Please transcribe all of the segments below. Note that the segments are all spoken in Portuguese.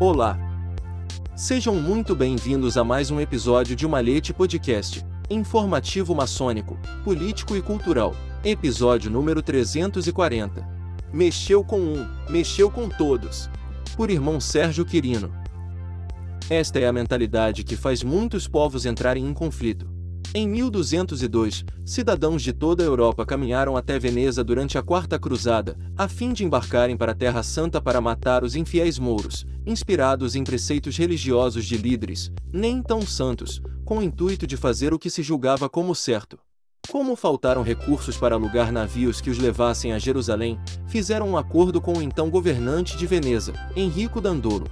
Olá! Sejam muito bem-vindos a mais um episódio de Malhete Podcast, informativo maçônico, político e cultural, episódio número 340. Mexeu com um, mexeu com todos. Por irmão Sérgio Quirino. Esta é a mentalidade que faz muitos povos entrarem em conflito. Em 1202, cidadãos de toda a Europa caminharam até Veneza durante a Quarta Cruzada, a fim de embarcarem para a Terra Santa para matar os infiéis mouros, inspirados em preceitos religiosos de líderes, nem tão santos, com o intuito de fazer o que se julgava como certo. Como faltaram recursos para alugar navios que os levassem a Jerusalém, fizeram um acordo com o então governante de Veneza, Henrico Dandolo,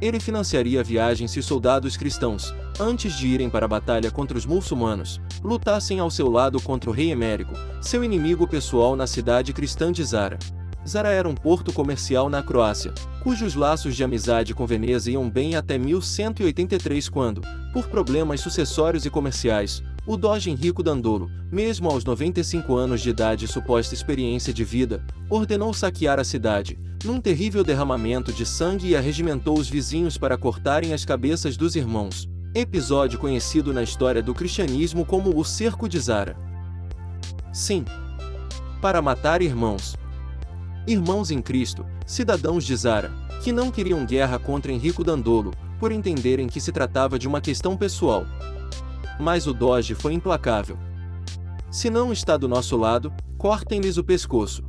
ele financiaria a viagem se soldados cristãos, antes de irem para a batalha contra os muçulmanos, lutassem ao seu lado contra o rei Emérico, seu inimigo pessoal na cidade cristã de Zara. Zara era um porto comercial na Croácia, cujos laços de amizade com Veneza iam bem até 1183 quando, por problemas sucessórios e comerciais, o Doge Henrico Dandolo, mesmo aos 95 anos de idade e suposta experiência de vida, ordenou saquear a cidade, num terrível derramamento de sangue e arregimentou os vizinhos para cortarem as cabeças dos irmãos. Episódio conhecido na história do cristianismo como o Cerco de Zara. Sim. Para matar irmãos. Irmãos em Cristo, cidadãos de Zara, que não queriam guerra contra Henrico Dandolo, por entenderem que se tratava de uma questão pessoal. Mas o Doge foi implacável. Se não está do nosso lado, cortem-lhes o pescoço.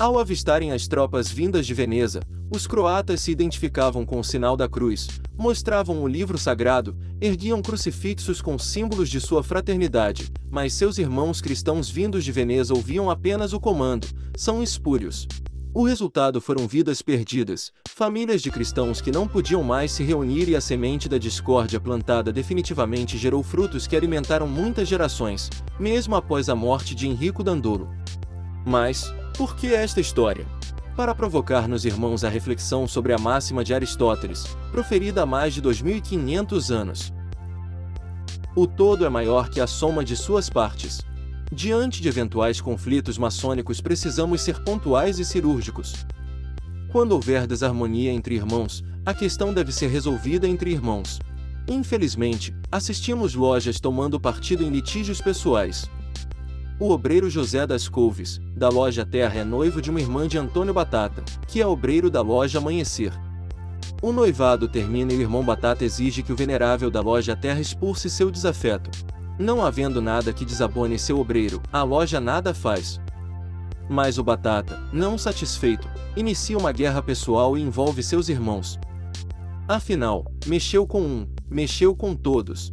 Ao avistarem as tropas vindas de Veneza, os croatas se identificavam com o sinal da cruz, mostravam o livro sagrado, erguiam crucifixos com símbolos de sua fraternidade, mas seus irmãos cristãos vindos de Veneza ouviam apenas o comando: são espúrios. O resultado foram vidas perdidas, famílias de cristãos que não podiam mais se reunir e a semente da discórdia plantada definitivamente gerou frutos que alimentaram muitas gerações, mesmo após a morte de Henrico Dandolo. Mas, por que esta história? Para provocar nos irmãos a reflexão sobre a máxima de Aristóteles, proferida há mais de 2500 anos. O todo é maior que a soma de suas partes. Diante de eventuais conflitos maçônicos, precisamos ser pontuais e cirúrgicos. Quando houver desarmonia entre irmãos, a questão deve ser resolvida entre irmãos. Infelizmente, assistimos lojas tomando partido em litígios pessoais, o obreiro José das Couves, da loja Terra, é noivo de uma irmã de Antônio Batata, que é obreiro da loja Amanhecer. O noivado termina e o irmão Batata exige que o venerável da loja Terra expulse seu desafeto. Não havendo nada que desabone seu obreiro, a loja nada faz. Mas o Batata, não satisfeito, inicia uma guerra pessoal e envolve seus irmãos. Afinal, mexeu com um, mexeu com todos.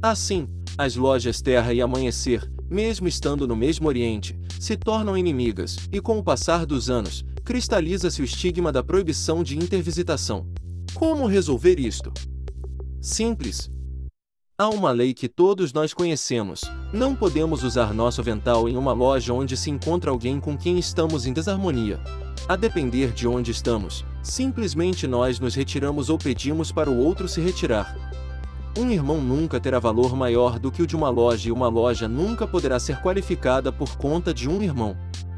Assim, as lojas Terra e Amanhecer, mesmo estando no mesmo Oriente, se tornam inimigas, e com o passar dos anos, cristaliza-se o estigma da proibição de intervisitação. Como resolver isto? Simples. Há uma lei que todos nós conhecemos: não podemos usar nosso avental em uma loja onde se encontra alguém com quem estamos em desarmonia. A depender de onde estamos, simplesmente nós nos retiramos ou pedimos para o outro se retirar. Um irmão nunca terá valor maior do que o de uma loja e uma loja nunca poderá ser qualificada por conta de um irmão.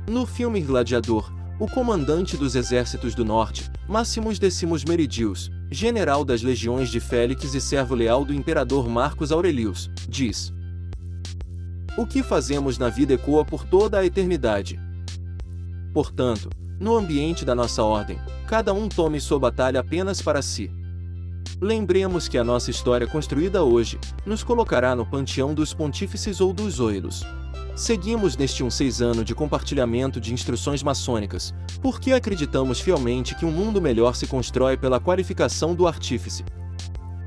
No filme Gladiador, o comandante dos exércitos do norte, Máximos Decimus Meridius, general das legiões de Félix e servo leal do imperador Marcos Aurelius, diz: O que fazemos na vida ecoa por toda a eternidade. Portanto, no ambiente da nossa ordem, cada um tome sua batalha apenas para si. Lembremos que a nossa história construída hoje nos colocará no panteão dos pontífices ou dos oilos. Seguimos neste um seis ano de compartilhamento de instruções maçônicas, porque acreditamos fielmente que um mundo melhor se constrói pela qualificação do artífice.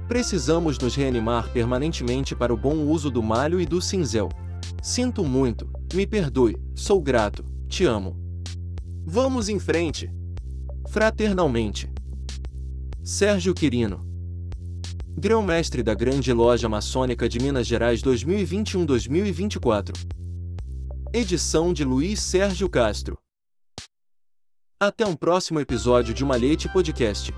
Precisamos nos reanimar permanentemente para o bom uso do malho e do cinzel. Sinto muito, me perdoe, sou grato, te amo. Vamos em frente! Fraternalmente. Sérgio Quirino Grão-mestre da Grande Loja Maçônica de Minas Gerais 2021-2024. Edição de Luiz Sérgio Castro. Até um próximo episódio de Malhete Podcast.